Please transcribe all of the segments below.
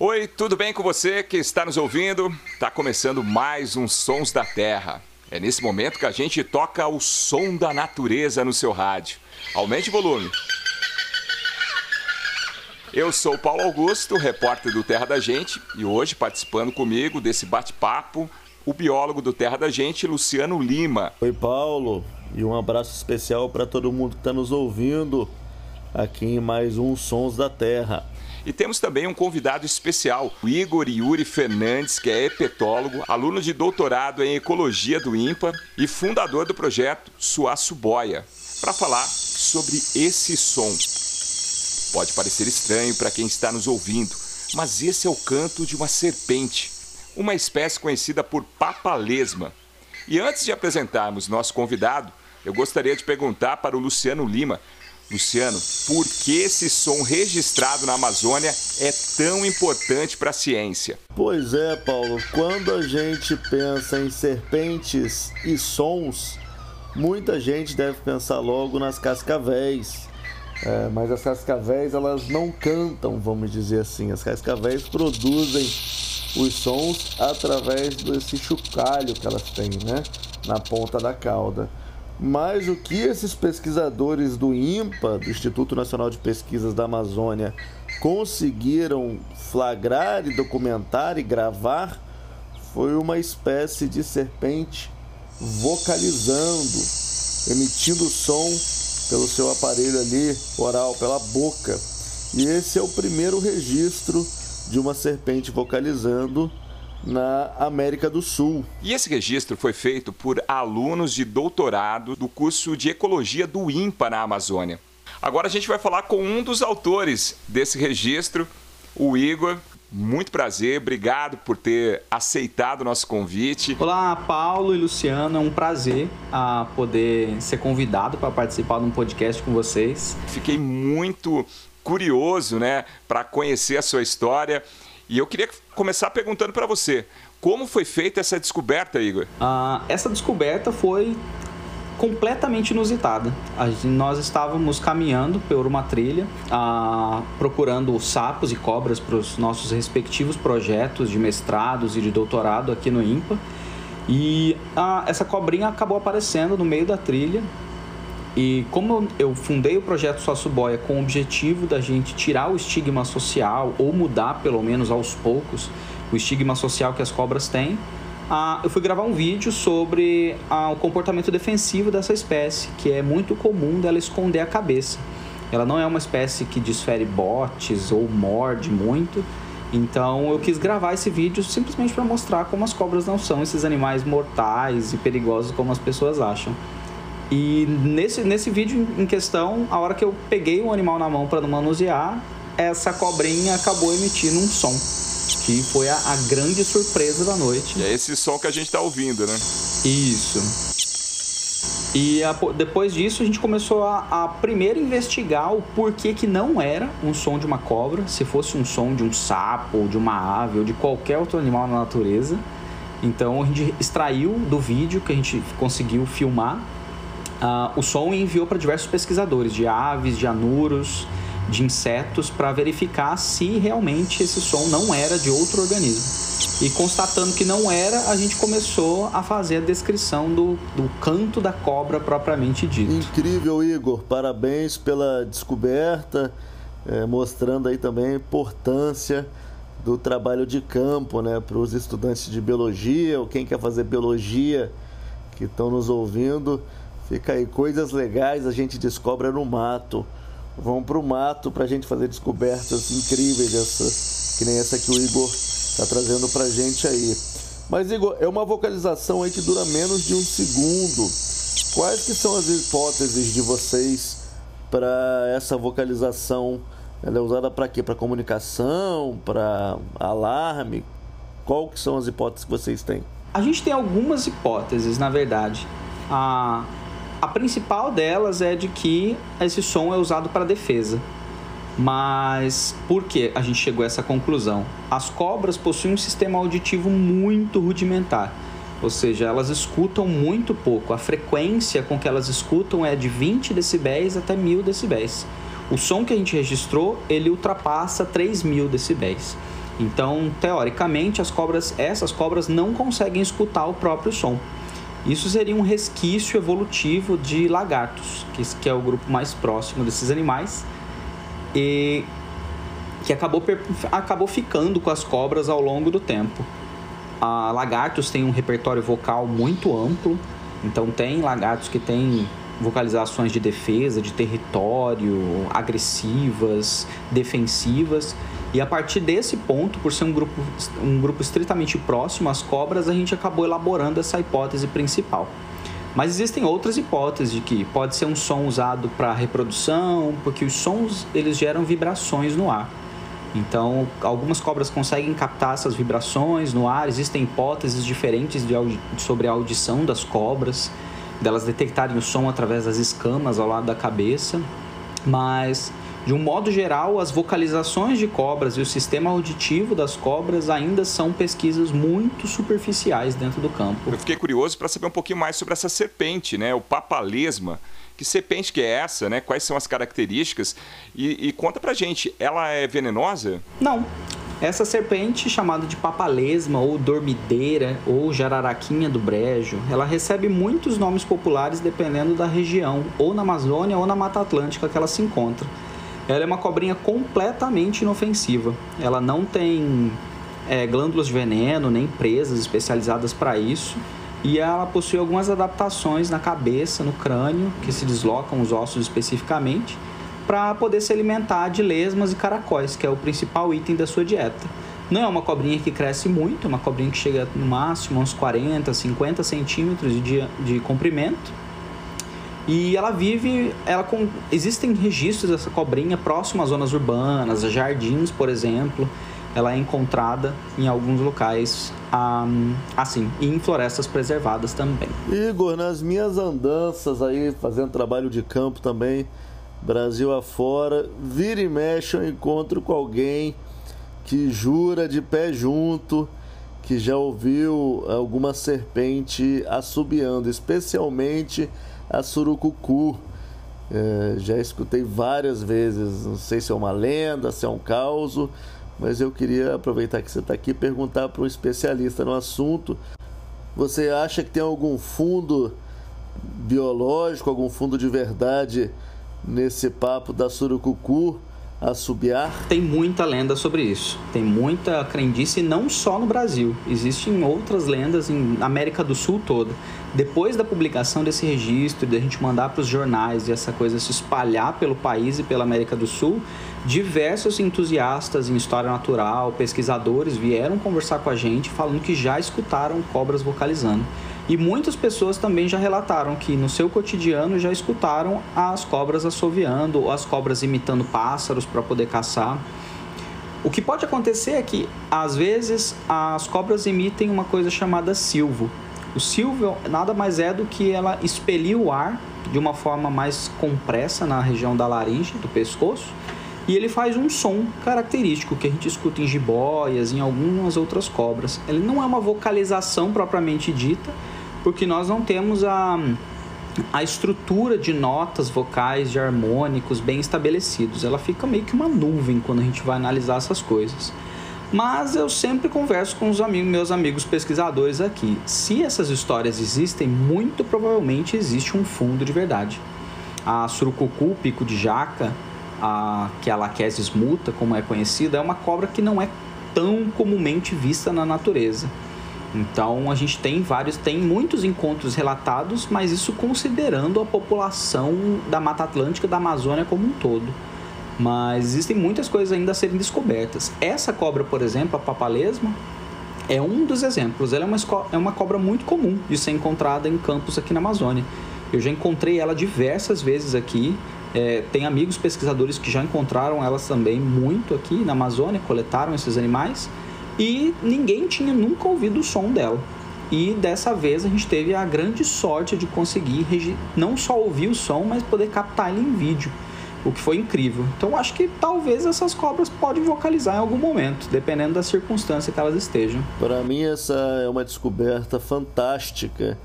Oi, tudo bem com você que está nos ouvindo? Está começando mais um Sons da Terra. É nesse momento que a gente toca o som da natureza no seu rádio. Aumente o volume. Eu sou Paulo Augusto, repórter do Terra da Gente, e hoje participando comigo desse bate-papo, o biólogo do Terra da Gente, Luciano Lima. Oi, Paulo, e um abraço especial para todo mundo que está nos ouvindo aqui em mais um Sons da Terra. E temos também um convidado especial, o Igor Yuri Fernandes, que é epetólogo, aluno de doutorado em ecologia do INPA e fundador do projeto Suaço Boia, para falar sobre esse som. Pode parecer estranho para quem está nos ouvindo, mas esse é o canto de uma serpente, uma espécie conhecida por papalesma. E antes de apresentarmos nosso convidado, eu gostaria de perguntar para o Luciano Lima Luciano, por que esse som registrado na Amazônia é tão importante para a ciência? Pois é, Paulo. Quando a gente pensa em serpentes e sons, muita gente deve pensar logo nas cascavéis. É, mas as cascavéis elas não cantam, vamos dizer assim. As cascavéis produzem os sons através desse chocalho que elas têm, né, na ponta da cauda. Mas o que esses pesquisadores do INPA, do Instituto Nacional de Pesquisas da Amazônia, conseguiram flagrar e documentar e gravar foi uma espécie de serpente vocalizando, emitindo som pelo seu aparelho ali oral, pela boca. E esse é o primeiro registro de uma serpente vocalizando na América do Sul. E esse registro foi feito por alunos de doutorado do curso de Ecologia do INPA na Amazônia. Agora a gente vai falar com um dos autores desse registro, o Igor. Muito prazer, obrigado por ter aceitado o nosso convite. Olá, Paulo e Luciano, é um prazer a poder ser convidado para participar de um podcast com vocês. Fiquei muito curioso, né, para conhecer a sua história e eu queria começar perguntando para você, como foi feita essa descoberta, Igor? Ah, essa descoberta foi completamente inusitada. Nós estávamos caminhando por uma trilha, ah, procurando sapos e cobras para os nossos respectivos projetos de mestrados e de doutorado aqui no INPA. E ah, essa cobrinha acabou aparecendo no meio da trilha e como eu fundei o projeto Sócio Boia com o objetivo da gente tirar o estigma social, ou mudar pelo menos aos poucos o estigma social que as cobras têm, eu fui gravar um vídeo sobre o comportamento defensivo dessa espécie, que é muito comum dela esconder a cabeça. Ela não é uma espécie que desfere botes ou morde muito, então eu quis gravar esse vídeo simplesmente para mostrar como as cobras não são esses animais mortais e perigosos como as pessoas acham. E nesse, nesse vídeo em questão, a hora que eu peguei o animal na mão para manusear, essa cobrinha acabou emitindo um som. Que foi a, a grande surpresa da noite. E é esse som que a gente está ouvindo, né? Isso. E a, depois disso a gente começou a, a, primeiro investigar o porquê que não era um som de uma cobra, se fosse um som de um sapo, ou de uma ave, ou de qualquer outro animal na natureza. Então a gente extraiu do vídeo que a gente conseguiu filmar uh, o som enviou para diversos pesquisadores de aves, de anuros, de insetos, para verificar se realmente esse som não era de outro organismo. E constatando que não era, a gente começou a fazer a descrição do, do canto da cobra propriamente dito. Incrível, Igor. Parabéns pela descoberta, é, mostrando aí também a importância do trabalho de campo né, para os estudantes de biologia ou quem quer fazer biologia que estão nos ouvindo. Fica aí, coisas legais a gente descobre no mato. Vamos pro mato para a gente fazer descobertas incríveis, essa, que nem essa que o Igor está trazendo para gente aí. Mas Igor, é uma vocalização aí que dura menos de um segundo. Quais que são as hipóteses de vocês para essa vocalização? Ela é usada para quê? Para comunicação? Para alarme? Qual que são as hipóteses que vocês têm? A gente tem algumas hipóteses, na verdade. A a principal delas é de que esse som é usado para defesa. Mas por que a gente chegou a essa conclusão? As cobras possuem um sistema auditivo muito rudimentar, ou seja, elas escutam muito pouco. A frequência com que elas escutam é de 20 decibéis até 1000 decibéis. O som que a gente registrou, ele ultrapassa 3000 decibéis. Então, teoricamente, as cobras, essas cobras não conseguem escutar o próprio som. Isso seria um resquício evolutivo de lagartos, que, é o grupo mais próximo desses animais, e que acabou, acabou ficando com as cobras ao longo do tempo. A lagartos tem um repertório vocal muito amplo, então tem lagartos que têm vocalizações de defesa, de território, agressivas, defensivas. E a partir desse ponto, por ser um grupo, um grupo estritamente próximo às cobras, a gente acabou elaborando essa hipótese principal. Mas existem outras hipóteses de que pode ser um som usado para reprodução, porque os sons eles geram vibrações no ar. Então, algumas cobras conseguem captar essas vibrações no ar. Existem hipóteses diferentes de sobre a audição das cobras delas detectarem o som através das escamas ao lado da cabeça, mas de um modo geral, as vocalizações de cobras e o sistema auditivo das cobras ainda são pesquisas muito superficiais dentro do campo. Eu fiquei curioso para saber um pouquinho mais sobre essa serpente, né, o papalesma. Que serpente que é essa, né? Quais são as características? E, e conta pra gente, ela é venenosa? Não. Essa serpente, chamada de papalesma ou dormideira ou jararaquinha do brejo, ela recebe muitos nomes populares dependendo da região, ou na Amazônia ou na Mata Atlântica que ela se encontra. Ela é uma cobrinha completamente inofensiva. Ela não tem é, glândulas de veneno, nem presas especializadas para isso. E ela possui algumas adaptações na cabeça, no crânio, que se deslocam os ossos especificamente para poder se alimentar de lesmas e caracóis, que é o principal item da sua dieta. Não é uma cobrinha que cresce muito, é uma cobrinha que chega no máximo uns 40, 50 centímetros de, de comprimento. E ela vive, ela com, existem registros dessa cobrinha próximo às zonas urbanas, jardins, por exemplo. Ela é encontrada em alguns locais um, assim, e em florestas preservadas também. Igor, nas minhas andanças aí, fazendo trabalho de campo também, Brasil afora, vira e mexe eu encontro com alguém que jura de pé junto que já ouviu alguma serpente assobiando, especialmente a surucucu. É, já escutei várias vezes, não sei se é uma lenda, se é um caos, mas eu queria aproveitar que você está aqui e perguntar para um especialista no assunto. Você acha que tem algum fundo biológico, algum fundo de verdade nesse papo da surucucu assobiar? Tem muita lenda sobre isso. Tem muita crendice, não só no Brasil. Existem outras lendas em América do Sul toda. Depois da publicação desse registro, de a gente mandar para os jornais e essa coisa se espalhar pelo país e pela América do Sul, diversos entusiastas em história natural, pesquisadores vieram conversar com a gente falando que já escutaram cobras vocalizando. E muitas pessoas também já relataram que no seu cotidiano já escutaram as cobras assoviando ou as cobras imitando pássaros para poder caçar. O que pode acontecer é que, às vezes, as cobras emitem uma coisa chamada silvo. O silvo nada mais é do que ela expelir o ar de uma forma mais compressa na região da laringe, do pescoço, e ele faz um som característico que a gente escuta em jiboias, em algumas outras cobras. Ele não é uma vocalização propriamente dita, porque nós não temos a, a estrutura de notas vocais, de harmônicos bem estabelecidos. Ela fica meio que uma nuvem quando a gente vai analisar essas coisas. Mas eu sempre converso com os amigos, meus amigos pesquisadores aqui. Se essas histórias existem, muito provavelmente existe um fundo de verdade. A surucucu, pico de jaca, a, que é a Lachesis muta, como é conhecida, é uma cobra que não é tão comumente vista na natureza. Então a gente tem vários, tem muitos encontros relatados, mas isso considerando a população da Mata Atlântica da Amazônia como um todo. Mas existem muitas coisas ainda a serem descobertas. Essa cobra, por exemplo, a papalesma, é um dos exemplos. Ela é uma, é uma cobra muito comum de ser encontrada em campos aqui na Amazônia. Eu já encontrei ela diversas vezes aqui. É, tem amigos pesquisadores que já encontraram elas também muito aqui na Amazônia, coletaram esses animais e ninguém tinha nunca ouvido o som dela. E dessa vez a gente teve a grande sorte de conseguir não só ouvir o som, mas poder captar ele em vídeo, o que foi incrível. Então acho que talvez essas cobras podem vocalizar em algum momento, dependendo da circunstância que elas estejam. Para mim essa é uma descoberta fantástica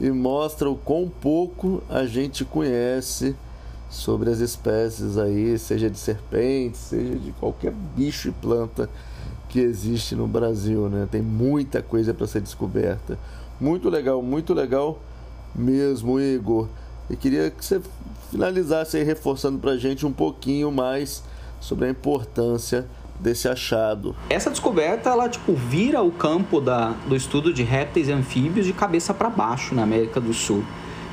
e mostra o quão pouco a gente conhece sobre as espécies aí, seja de serpente, seja de qualquer bicho e planta que existe no Brasil, né? Tem muita coisa para ser descoberta. Muito legal, muito legal mesmo, Igor. E queria que você finalizasse aí reforçando para a gente um pouquinho mais sobre a importância desse achado. Essa descoberta, ela tipo vira o campo da, do estudo de répteis e anfíbios de cabeça para baixo na América do Sul.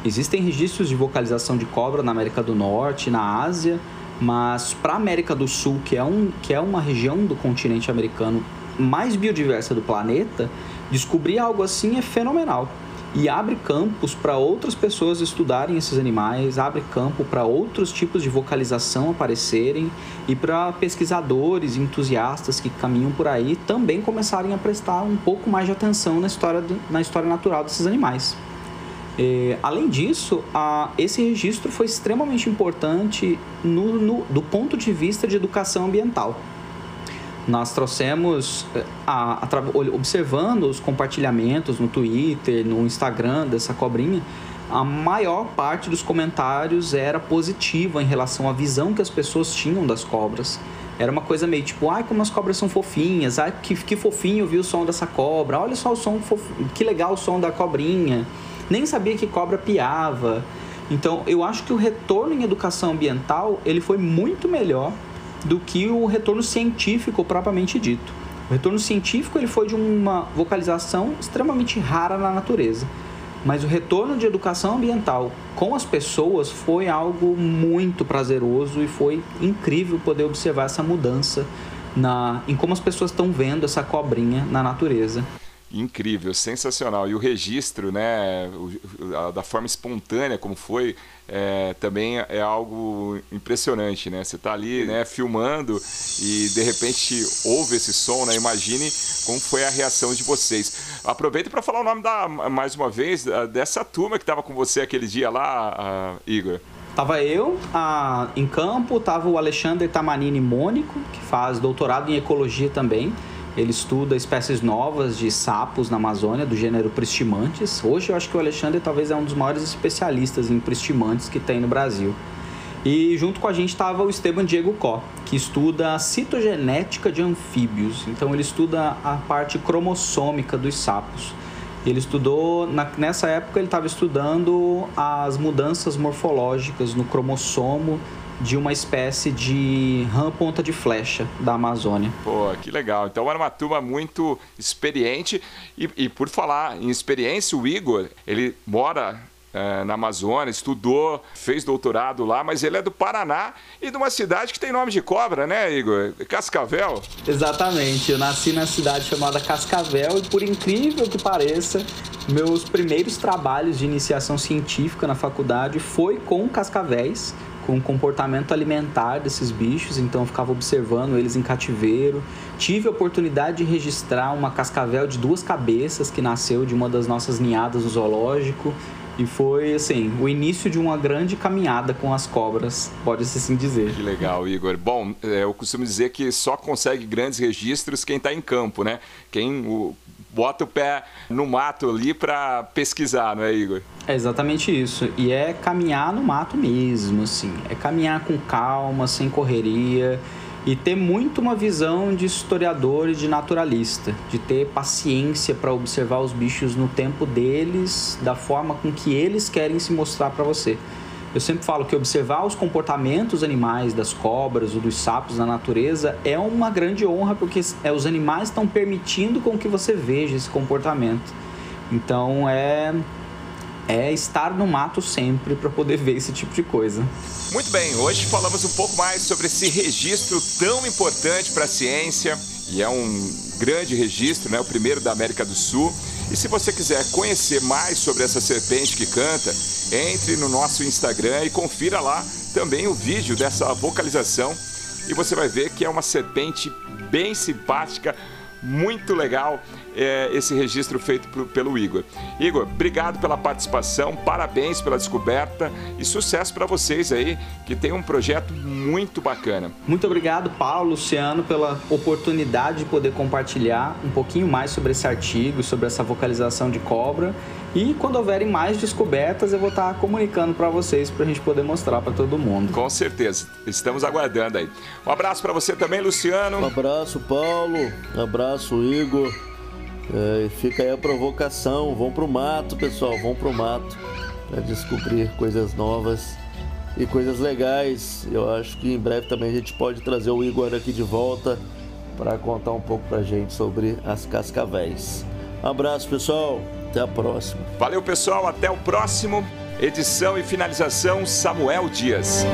Existem registros de vocalização de cobra na América do Norte, na Ásia, mas para a América do Sul, que é, um, que é uma região do continente americano mais biodiversa do planeta, descobrir algo assim é fenomenal e abre campos para outras pessoas estudarem esses animais, abre campo para outros tipos de vocalização aparecerem e para pesquisadores, entusiastas que caminham por aí também começarem a prestar um pouco mais de atenção na história, na história natural desses animais. É, além disso, a, esse registro foi extremamente importante no, no, do ponto de vista de educação ambiental. Nós trouxemos, eh, a, a, observando os compartilhamentos no Twitter, no Instagram dessa cobrinha, a maior parte dos comentários era positiva em relação à visão que as pessoas tinham das cobras. Era uma coisa meio tipo, ai, como as cobras são fofinhas, ai, que, que fofinho ouvir o som dessa cobra, olha só o som, que legal o som da cobrinha. Nem sabia que cobra piava. Então, eu acho que o retorno em educação ambiental, ele foi muito melhor do que o retorno científico propriamente dito. O retorno científico ele foi de uma vocalização extremamente rara na natureza, mas o retorno de educação ambiental com as pessoas foi algo muito prazeroso e foi incrível poder observar essa mudança na, em como as pessoas estão vendo essa cobrinha na natureza. Incrível, sensacional. E o registro, né, da forma espontânea como foi, é, também é algo impressionante, né? Você está ali, né, filmando e de repente ouve esse som, né? Imagine como foi a reação de vocês. Aproveita para falar o nome da, mais uma vez dessa turma que estava com você aquele dia lá, Igor. Tava eu a, em campo, tava o Alexandre Tamanini Mônico, que faz doutorado em ecologia também. Ele estuda espécies novas de sapos na Amazônia, do gênero Pristimantes. Hoje eu acho que o Alexandre talvez é um dos maiores especialistas em Pristimantes que tem no Brasil. E junto com a gente estava o Esteban Diego Có, que estuda a citogenética de anfíbios. Então ele estuda a parte cromossômica dos sapos. Ele estudou, na, nessa época ele estava estudando as mudanças morfológicas no cromossomo de uma espécie de rã ponta de flecha da Amazônia. Pô, que legal. Então era uma turma muito experiente. E, e por falar em experiência, o Igor, ele mora é, na Amazônia, estudou, fez doutorado lá, mas ele é do Paraná e de uma cidade que tem nome de cobra, né, Igor? Cascavel? Exatamente. Eu nasci na cidade chamada Cascavel e, por incrível que pareça, meus primeiros trabalhos de iniciação científica na faculdade foi com cascavéis com o comportamento alimentar desses bichos, então eu ficava observando eles em cativeiro. Tive a oportunidade de registrar uma cascavel de duas cabeças que nasceu de uma das nossas ninhadas no zoológico. E foi, assim, o início de uma grande caminhada com as cobras, pode-se assim dizer. Que legal, Igor. Bom, é, eu costumo dizer que só consegue grandes registros quem está em campo, né? Quem o, bota o pé no mato ali para pesquisar, não é, Igor? É exatamente isso. E é caminhar no mato mesmo, assim. É caminhar com calma, sem correria e ter muito uma visão de historiador e de naturalista, de ter paciência para observar os bichos no tempo deles, da forma com que eles querem se mostrar para você. Eu sempre falo que observar os comportamentos animais das cobras ou dos sapos na natureza é uma grande honra porque é, os animais estão permitindo com que você veja esse comportamento. Então é é estar no mato sempre para poder ver esse tipo de coisa. Muito bem, hoje falamos um pouco mais sobre esse registro tão importante para a ciência e é um grande registro, né? O primeiro da América do Sul. E se você quiser conhecer mais sobre essa serpente que canta, entre no nosso Instagram e confira lá também o vídeo dessa vocalização e você vai ver que é uma serpente bem simpática, muito legal é, esse registro feito pelo Igor. Igor, obrigado pela participação, parabéns pela descoberta e sucesso para vocês aí, que tem um projeto muito bacana. Muito obrigado, Paulo, Luciano, pela oportunidade de poder compartilhar um pouquinho mais sobre esse artigo, sobre essa vocalização de cobra. E quando houverem mais descobertas, eu vou estar comunicando para vocês para a gente poder mostrar para todo mundo. Com certeza. Estamos aguardando aí. Um abraço para você também, Luciano. Um abraço, Paulo. Um abraço, Igor. É, fica aí a provocação. Vão pro mato, pessoal. Vão pro mato para descobrir coisas novas e coisas legais. Eu acho que em breve também a gente pode trazer o Igor aqui de volta para contar um pouco pra gente sobre as cascavéis. Um abraço, pessoal. Até a próxima. Valeu, pessoal. Até o próximo. Edição e finalização Samuel Dias.